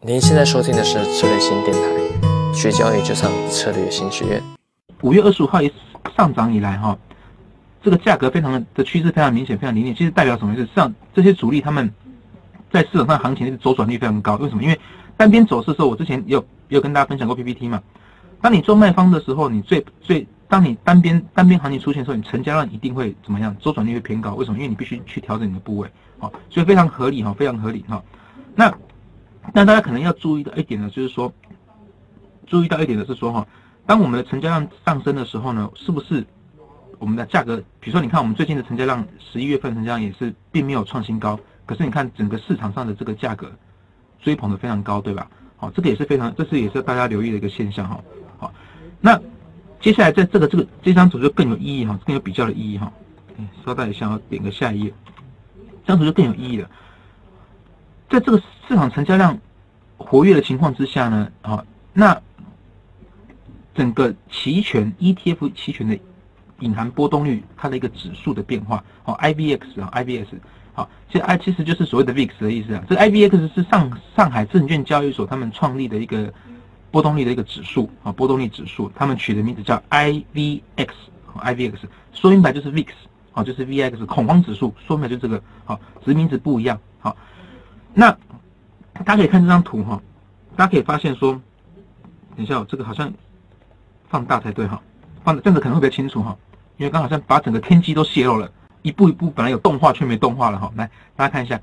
您现在收听的是策略新电台，学交易就上策略新学院。五月二十五号一上涨以来，哈，这个价格非常的的趋势非常明显，非常明显。其实代表什么意思？上这些主力他们在市场上行情的周转率非常高。为什么？因为单边走势的时候，我之前有有跟大家分享过 PPT 嘛。当你做卖方的时候，你最最当你单边单边行情出现的时候，你成交量一定会怎么样？周转率会偏高。为什么？因为你必须去调整你的部位，好，所以非常合理哈，非常合理哈。那那大家可能要注意的一点呢，就是说，注意到一点的是说哈，当我们的成交量上升的时候呢，是不是我们的价格？比如说，你看我们最近的成交量，十一月份成交量也是并没有创新高，可是你看整个市场上的这个价格追捧的非常高，对吧？好，这个也是非常，这是也是大家留意的一个现象哈。好，那接下来在这个这个这张图就更有意义哈，更有比较的意义哈。稍等一下，我点个下一页，这张图就更有意义了。在这个市场成交量活跃的情况之下呢，啊，那整个期权 ETF 期权的隐含波动率，它的一个指数的变化，哦，IBX 啊，IBS，好，其实 I 其实就是所谓的 VIX 的意思啊。这 IBX 是上上海证券交易所他们创立的一个波动率的一个指数啊，波动率指数，他们取的名字叫 IVX，IVX 说明白就是 VIX，啊，就是 VX 恐慌指数，说明白就这个，好，只是名字不一样，好。那大家可以看这张图哈，大家可以发现说，等一下，这个好像放大才对哈，放这样子可能会比较清楚哈，因为刚好像把整个天机都泄露了，一步一步本来有动画却没动画了哈。来，大家看一下，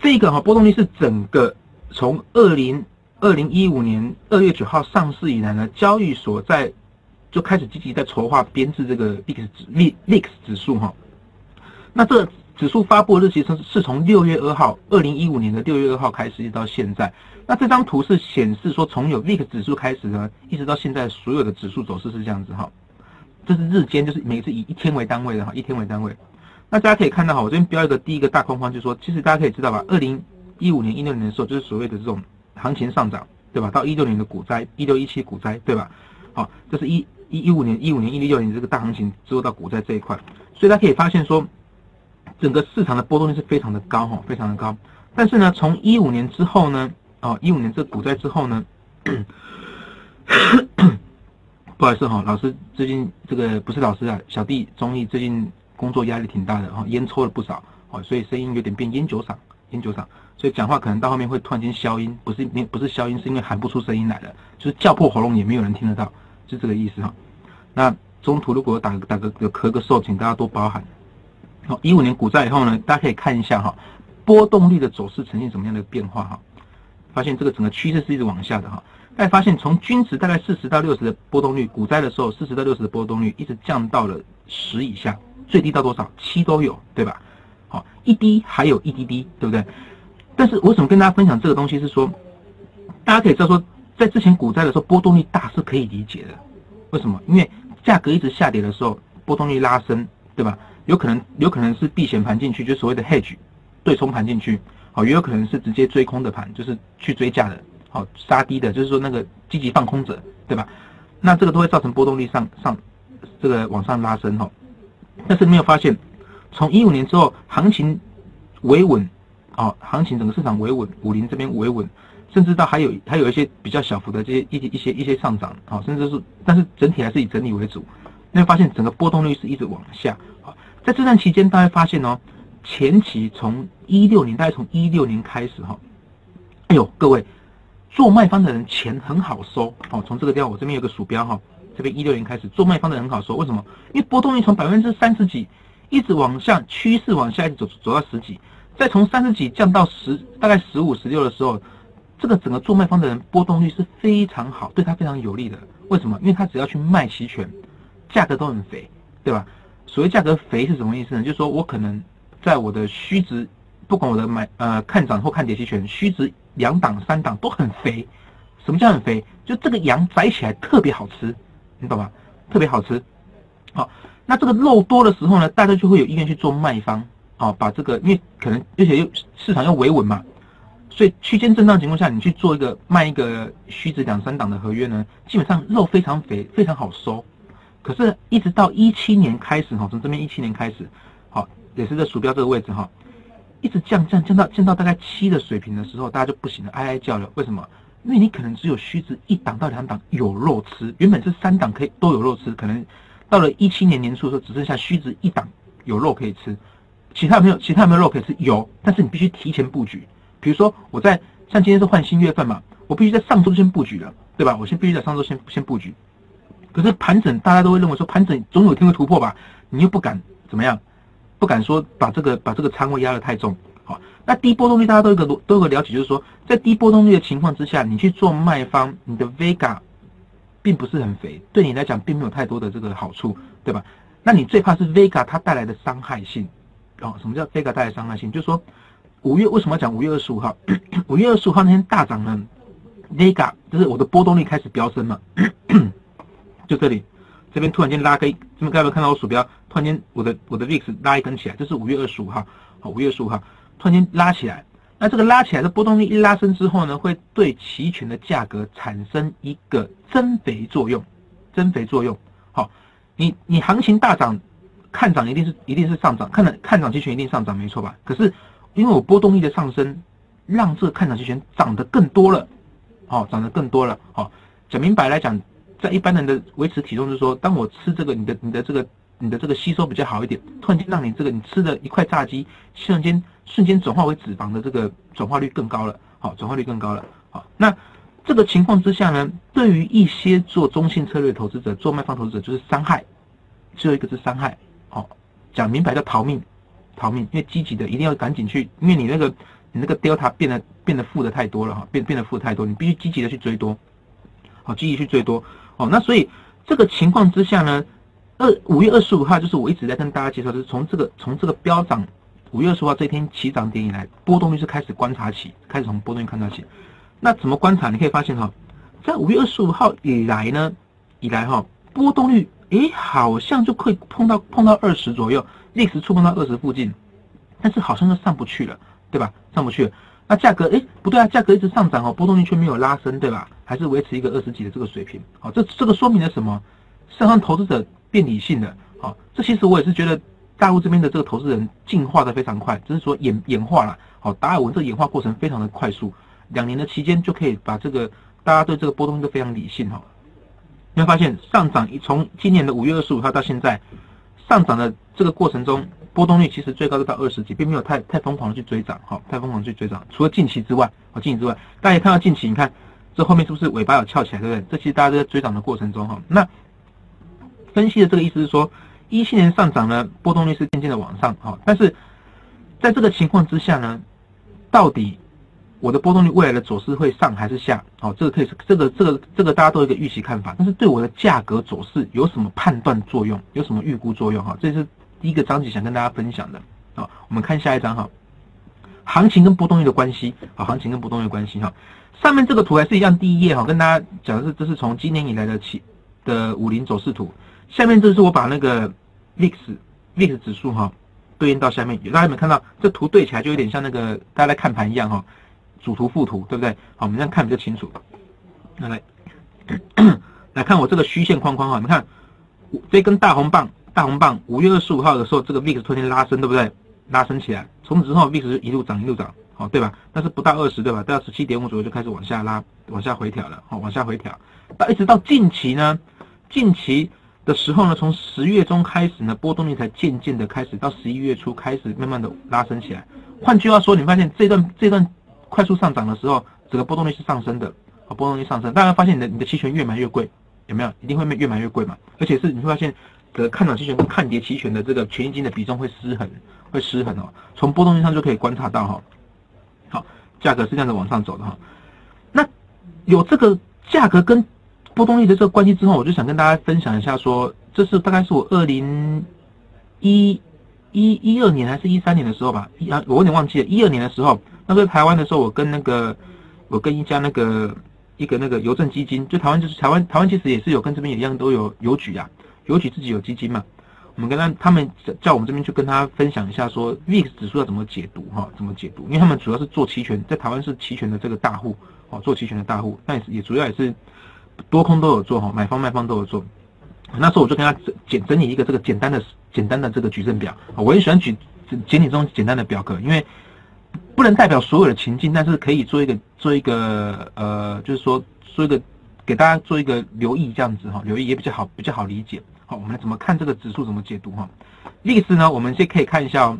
这个哈波动率是整个从二零二零一五年二月九号上市以来呢，交易所在就开始积极在筹划编制这个 VIX 指 VIX 指数哈，那这。指数发布日期是是从六月二号，二零一五年的六月二号开始，一直到现在。那这张图是显示说，从有 VIX 指数开始呢，一直到现在所有的指数走势是这样子哈。这是日间，就是每次以一天为单位的哈，一天为单位。那大家可以看到哈，我这边标一个第一个大框框，就是说，其实大家可以知道吧，二零一五年、一六年的时候，就是所谓的这种行情上涨，对吧？到一六年的股灾，一六一七股灾，对吧？好，这是一一一五年、一五年、一六年这个大行情之后到股灾这一块，所以大家可以发现说。整个市场的波动率是非常的高哈，非常的高。但是呢，从一五年之后呢，哦，一五年这股灾之后呢，不好意思哈，老师最近这个不是老师啊，小弟综艺最近工作压力挺大的哈，烟抽了不少哦，所以声音有点变烟酒嗓，烟酒嗓，所以讲话可能到后面会突然间消音，不是不是消音，是因为喊不出声音来了，就是叫破喉咙也没有人听得到，是这个意思哈。那中途如果打打个有咳个嗽，请大家多包涵。好，一五年股灾以后呢，大家可以看一下哈，波动率的走势呈现什么样的变化哈？发现这个整个趋势是一直往下的哈。大家发现从均值大概四十到六十的波动率，股灾的时候四十到六十的波动率一直降到了十以下，最低到多少？七都有，对吧？好，一滴还有一滴滴，对不对？但是我怎么跟大家分享这个东西是说，大家可以知道说，在之前股灾的时候波动率大是可以理解的，为什么？因为价格一直下跌的时候，波动率拉升，对吧？有可能有可能是避险盘进去，就所谓的 hedge 对冲盘进去，好，也有可能是直接追空的盘，就是去追价的，好杀低的，就是说那个积极放空者，对吧？那这个都会造成波动率上上这个往上拉升哈。但是没有发现，从一五年之后，行情维稳，哦，行情整个市场维稳，五零这边维稳，甚至到还有还有一些比较小幅的这些一些一些一些上涨，好，甚至是但是整体还是以整理为主。那发现整个波动率是一直往下。在这段期间，大家发现哦，前期从一六年，大概从一六年开始哈，哎呦，各位做卖方的人钱很好收哦。从这个地方，我这边有个鼠标哈，这边一六年开始做卖方的人很好收，为什么？因为波动率从百分之三十几一直往下，趋势往下一直走走到十几，再从三十几降到十，大概十五、十六的时候，这个整个做卖方的人波动率是非常好，对他非常有利的。为什么？因为他只要去卖期权，价格都很肥，对吧？所谓价格肥是什么意思呢？就是说我可能在我的虚值，不管我的买呃看涨或看跌期权，虚值两档三档都很肥。什么叫很肥？就这个羊宰起来特别好吃，你懂吗？特别好吃。好，那这个肉多的时候呢，大家就会有意愿去做卖方。好，把这个因为可能而且又市场又维稳嘛，所以区间震荡情况下，你去做一个卖一个虚值两三档的合约呢，基本上肉非常肥，非常好收。可是，一直到一七年开始哈，从这边一七年开始，好，也是在鼠标这个位置哈，一直降降降到降到大概七的水平的时候，大家就不行了，哀哀叫了。为什么？因为你可能只有虚值一档到两档有肉吃，原本是三档可以都有肉吃，可能到了一七年年初的时候，只剩下虚值一档有肉可以吃，其他没有，其他没有肉可以吃，有，但是你必须提前布局。比如说我在像今天是换新月份嘛，我必须在上周先布局了，对吧？我先必须在上周先先布局。可是盘整，大家都会认为说盘整总有一天会突破吧，你又不敢怎么样，不敢说把这个把这个仓位压得太重。好，那低波动率大家都有个都有个了解，就是说在低波动率的情况之下，你去做卖方，你的 Vega 并不是很肥，对你来讲并没有太多的这个好处，对吧？那你最怕是 Vega 它带来的伤害性。哦，什么叫 Vega 带来伤害性？就是说五月为什么要讲五月二十五号？五月二十五号那天大涨呢？Vega 就是我的波动率开始飙升嘛，就这里。这边突然间拉根，这边各位看到我鼠标，突然间我的我的 VIX 拉一根起来，这是五月二十五号，好，五月二十五号。突然间拉起来，那这个拉起来的波动率一拉升之后呢，会对期权的价格产生一个增肥作用，增肥作用。好，你你行情大涨，看涨一定是一定是上涨，看涨看涨期权一定上涨，没错吧？可是因为我波动率的上升，让这个看涨期权涨得更多了，好，涨得更多了。好，讲明白来讲，在一般人的维持体重就是说，当我吃这个你的你的这个。你的这个吸收比较好一点，突然间让你这个你吃的一块炸鸡，瞬间瞬间转化为脂肪的这个转化率更高了，好，转化率更高了，好，那这个情况之下呢，对于一些做中性策略投资者、做卖方投资者就是伤害，最后一个是伤害，好，讲明白叫逃命，逃命，因为积极的一定要赶紧去，因为你那个你那个 delta 变得变得负的太多了哈，变变得负的太多，你必须积极的去追多，好，积极去追多，哦，那所以这个情况之下呢。二五月二十五号就是我一直在跟大家介绍，就是从这个从这个飙涨五月二十五号这一天起涨点以来，波动率是开始观察起，开始从波动率看到起。那怎么观察？你可以发现哈，在五月二十五号以来呢，以来哈，波动率诶好像就可以碰到碰到二十左右，历史触碰到二十附近，但是好像又上不去了，对吧？上不去。那价格诶不对啊，价格一直上涨哦，波动率却没有拉升，对吧？还是维持一个二十几的这个水平。好，这这个说明了什么？上方投资者。变理性的，好，这其实我也是觉得大陆这边的这个投资人进化的非常快，只是说演演化了，好，达尔文这个演化过程非常的快速，两年的期间就可以把这个大家对这个波动都非常理性哈。你会发现上涨一从今年的五月二十五号到现在上涨的这个过程中，波动率其实最高都到二十几，并没有太太疯狂的去追涨，哈，太疯狂去追涨。除了近期之外，哦，近期之外，大家也看到近期，你看这后面是不是尾巴有翘起来，对不对？这其实大家都在追涨的过程中哈，那。分析的这个意思是说，一七年上涨呢，波动率是渐渐的往上，哈，但是在这个情况之下呢，到底我的波动率未来的走势会上还是下？哦，这个可以是这个这个这个大家都有一个预期看法，但是对我的价格走势有什么判断作用？有什么预估作用？哈，这是第一个章节想跟大家分享的。好，我们看下一章哈，行情跟波动率的关系，好，行情跟波动率的关系哈，上面这个图还是一样，第一页哈，跟大家讲的是，这是从今年以来的起的五零走势图。下面这是我把那个 VIX VIX 指数哈对应到下面，大家有没有看到这图对起来就有点像那个大家在看盘一样哈，主图副图对不对？好，我们这样看比较清楚。那来 来看我这个虚线框框哈，你看这根大红棒大红棒五月二十五号的时候，这个 VIX 突然拉升对不对？拉升起来，从此之后 VIX 一路涨一路涨，好对吧？但是不到二十对吧？到十七点五左右就开始往下拉，往下回调了，好往下回调，到一直到近期呢，近期。的时候呢，从十月中开始呢，波动率才渐渐的开始，到十一月初开始慢慢的拉升起来。换句话说，你发现这段这段快速上涨的时候，整个波动率是上升的，好，波动率上升，大家发现你的你的期权越买越贵，有没有？一定会越买越贵嘛？而且是你会发现，的看涨期权跟看跌期权的这个权益金的比重会失衡，会失衡哦。从波动率上就可以观察到哈，好，价格是这样子往上走的哈。那有这个价格跟波动率的这个关系之后，我就想跟大家分享一下，说这是大概是我二零一一一二年还是一三年的时候吧，啊我有点忘记了，一二年的时候，那时候台湾的时候，我跟那个我跟一家那个一个那个邮政基金，就台湾就是台湾台湾其实也是有跟这边也一样都有邮局啊，尤其自己有基金嘛，我们跟他他们叫我们这边去跟他分享一下，说 VIX 指数要怎么解读哈，怎么解读，因为他们主要是做期权，在台湾是期权的这个大户哦，做期权的大户，但也主要也是。多空都有做哈，买方卖方都有做。那时候我就跟他简整理一个这个简单的简单的这个矩阵表我也喜欢举简简体这种简单的表格，因为不能代表所有的情境，但是可以做一个做一个呃，就是说做一个给大家做一个留意这样子哈，留意也比较好比较好理解。好，我们来怎么看这个指数怎么解读哈？历史呢，我们先可以看一下哦。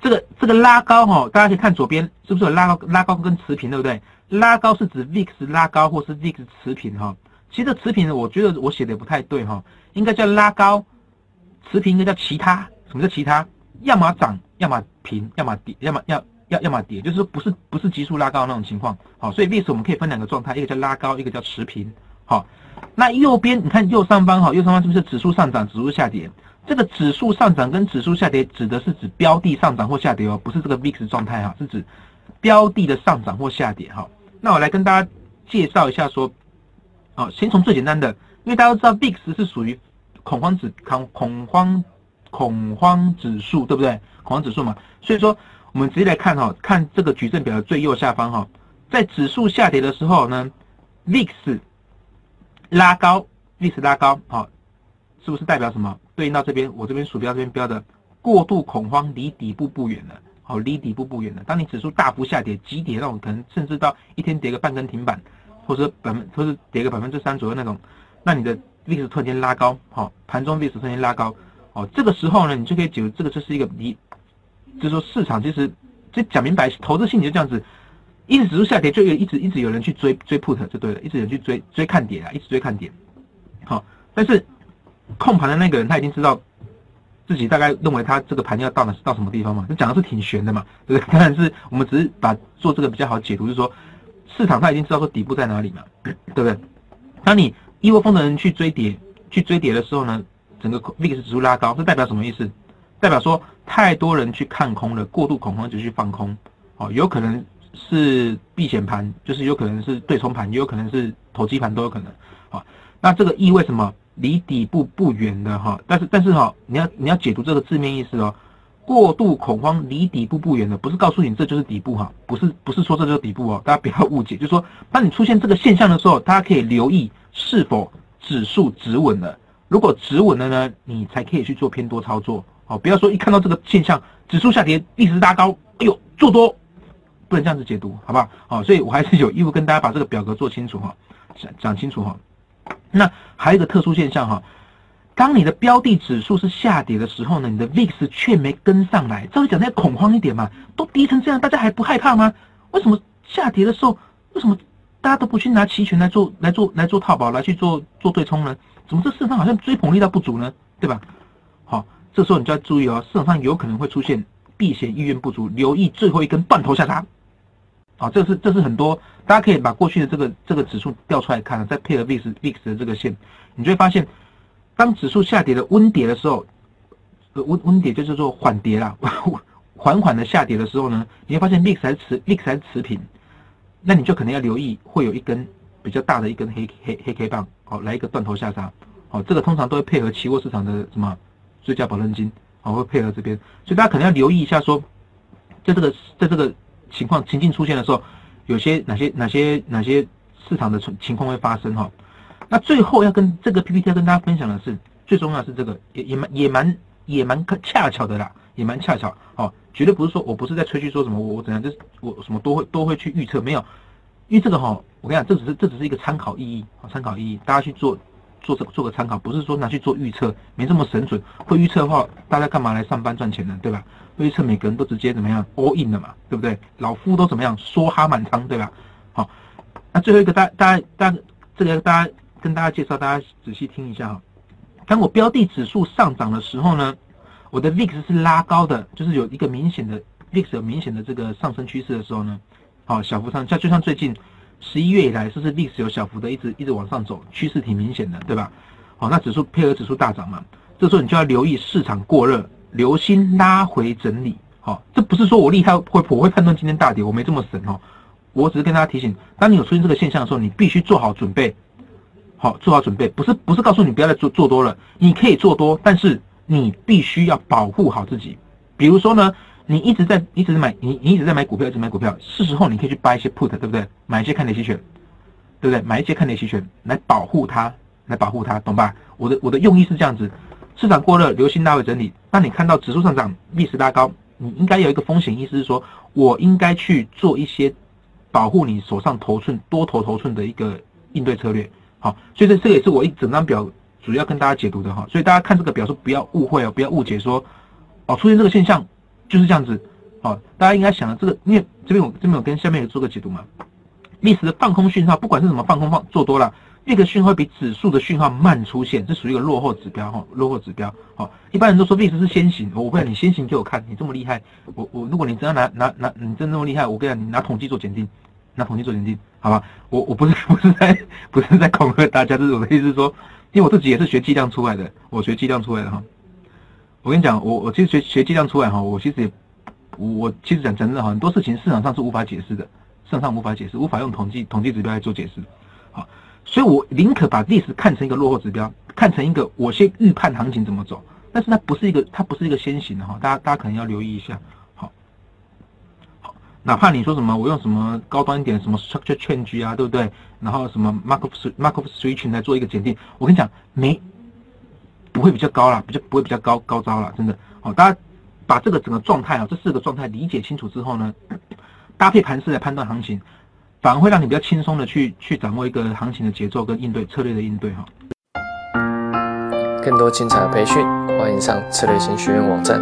这个这个拉高哈，大家可以看左边是不是有拉高拉高跟持平，对不对？拉高是指 VIX 拉高或是 VIX 持平哈。其实这持平呢，我觉得我写的也不太对哈，应该叫拉高，持平应该叫其他。什么叫其他？要么涨，要么平，要么跌，要么要要要么跌，就是不是不是急速拉高那种情况。好，所以 VIX 我们可以分两个状态，一个叫拉高，一个叫持平。好，那右边你看右上方哈，右上方是不是指数上涨，指数下跌？这个指数上涨跟指数下跌指的是指标的上涨或下跌哦，不是这个 VIX 状态哈，是指标的的上涨或下跌哈。那我来跟大家介绍一下说，好，先从最简单的，因为大家都知道 VIX 是属于恐慌指恐恐慌恐慌指数，对不对？恐慌指数嘛，所以说我们直接来看哈，看这个矩阵表的最右下方哈，在指数下跌的时候呢，VIX 拉高历史拉高，好，是不是代表什么？对应到这边，我这边鼠标这边标的过度恐慌，离底部不远了。好，离底部不远了。当你指数大幅下跌、急跌那种，可能甚至到一天跌个半根停板，或者百分，或是跌个百分之三左右那种，那你的 VIX 突然间拉高，好，盘中 VIX 突然间拉高，哦，这个时候呢，你就可以解读这个就是一个离，就是说市场其实就讲明白，投资性就这样子，一直指数下跌，就有一直一直有人去追追 put 就对了，一直有人去追追看点啊，一直追看点，好，但是。控盘的那个人他已经知道自己大概认为他这个盘要到哪到什么地方嘛？这讲的是挺悬的嘛，对不对？当然是我们只是把做这个比较好解读，就是说市场他已经知道说底部在哪里嘛，对不对？当你一窝蜂的人去追跌，去追跌的时候呢，整个 VIX 指数拉高，这代表什么意思？代表说太多人去看空了，过度恐慌就去放空，哦，有可能是避险盘，就是有可能是对冲盘，也有可能是投机盘都有可能，好，那这个意味什么？离底部不远的哈，但是但是哈，你要你要解读这个字面意思哦。过度恐慌离底部不远的，不是告诉你这就是底部哈，不是不是说这就是底部哦，大家不要误解。就是说，当你出现这个现象的时候，大家可以留意是否指数止稳了。如果止稳了呢，你才可以去做偏多操作。好，不要说一看到这个现象，指数下跌，一直拉高，哎呦，做多，不能这样子解读，好不好？好，所以我还是有义务跟大家把这个表格做清楚哈，讲讲清楚哈。那还有一个特殊现象哈，当你的标的指数是下跌的时候呢，你的 VIX 却没跟上来。照理讲的，要恐慌一点嘛，都跌成这样，大家还不害怕吗？为什么下跌的时候，为什么大家都不去拿期权来做、来做、来做套保，来去做做对冲呢？怎么这市场好像追捧力道不足呢？对吧？好，这时候你就要注意哦，市场上有可能会出现避险意愿不足，留意最后一根断头下杀。啊，这是这是很多，大家可以把过去的这个这个指数调出来看，再配合 VIX VIX 的这个线，你就会发现，当指数下跌的温跌的时候，温温跌就是说缓跌啦，缓缓的下跌的时候呢，你会发现 VIX 还持 VIX 还持平，那你就可能要留意会有一根比较大的一根黑黑黑 K 棒，哦，来一个断头下杀，哦，这个通常都会配合期货市场的什么追加保证金，哦，会配合这边，所以大家可能要留意一下说，在这个在这个。情况情境出现的时候，有些哪些哪些哪些市场的情情况会发生哈？那最后要跟这个 PPT 要跟大家分享的是，最重要是这个也也蛮也蛮也蛮恰巧的啦，也蛮恰巧哦，绝对不是说我不是在吹嘘说什么我我怎样，就是我什么都会都会去预测没有，因为这个哈，我跟你讲，这只是这只是一个参考意义啊，参考意义，大家去做做这做个参考，不是说拿去做预测，没这么神准。会预测的话，大家干嘛来上班赚钱呢？对吧？会预测每个人都直接怎么样 all in 了嘛，对不对？老夫都怎么样梭哈满仓，对吧？好，那最后一个大大家大家这个大家跟大家介绍，大家仔细听一下哈。当我标的指数上涨的时候呢，我的 VIX 是拉高的，就是有一个明显的 VIX 有明显的这个上升趋势的时候呢，好小幅上，像就像最近十一月以来，是不是历史有小幅的一直一直往上走，趋势挺明显的，对吧？好，那指数配合指数大涨嘛，这时候你就要留意市场过热。留心拉回整理，好，这不是说我厉害会我会判断今天大跌，我没这么神哦，我只是跟大家提醒，当你有出现这个现象的时候，你必须做好准备，好做好准备，不是不是告诉你不要再做做多了，你可以做多，但是你必须要保护好自己。比如说呢，你一直在一直在买你你一直在买股票，一直买股票，是时候你可以去 buy 一些 put，对不对？买一些看跌期权，对不对？买一些看跌期权来保护它，来保护它，懂吧？我的我的用意是这样子。市场过热，流星大会整理。当你看到指数上涨，逆势拉高，你应该有一个风险意识，是说我应该去做一些保护你手上头寸多头头寸的一个应对策略。好，所以这这个也是我一整张表主要跟大家解读的哈。所以大家看这个表，说不要误会哦，不要误解说哦出现这个现象就是这样子。好，大家应该想了这个，因为这边我这边我跟下面有做个解读嘛。历史的放空讯号，不管是什么放空放做多了，那个讯号比指数的讯号慢出现，这属于一个落后指标哈，落后指标。好，一般人都说历史是先行，我不然你先行给我看，你这么厉害，我我如果你真的拿拿拿，你真的那么厉害，我跟你讲，你拿统计做检定，拿统计做检定，好吧？我我不是 不是在不是在恐吓大家，这是我的意思说，因为我自己也是学计量出来的，我学计量出来的哈。我跟你讲，我我其实学学计量出来哈，我其实也我其实讲真的哈，很多事情市场上是无法解释的。市场上无法解释，无法用统计统计指标来做解释，好，所以我宁可把历史看成一个落后指标，看成一个我先预判行情怎么走，但是它不是一个它不是一个先行的哈，大家大家可能要留意一下，好，好，哪怕你说什么我用什么高端一点什么 structure change 啊，对不对？然后什么 Markov Markov switching 来做一个检定，我跟你讲没不会比较高了，比较不会比较高高招了，真的，好，大家把这个整个状态啊，这四个状态理解清楚之后呢？搭配盘势来判断行情，反而会让你比较轻松的去去掌握一个行情的节奏跟应对策略的应对哈。更多精彩的培训，欢迎上策略型学院网站。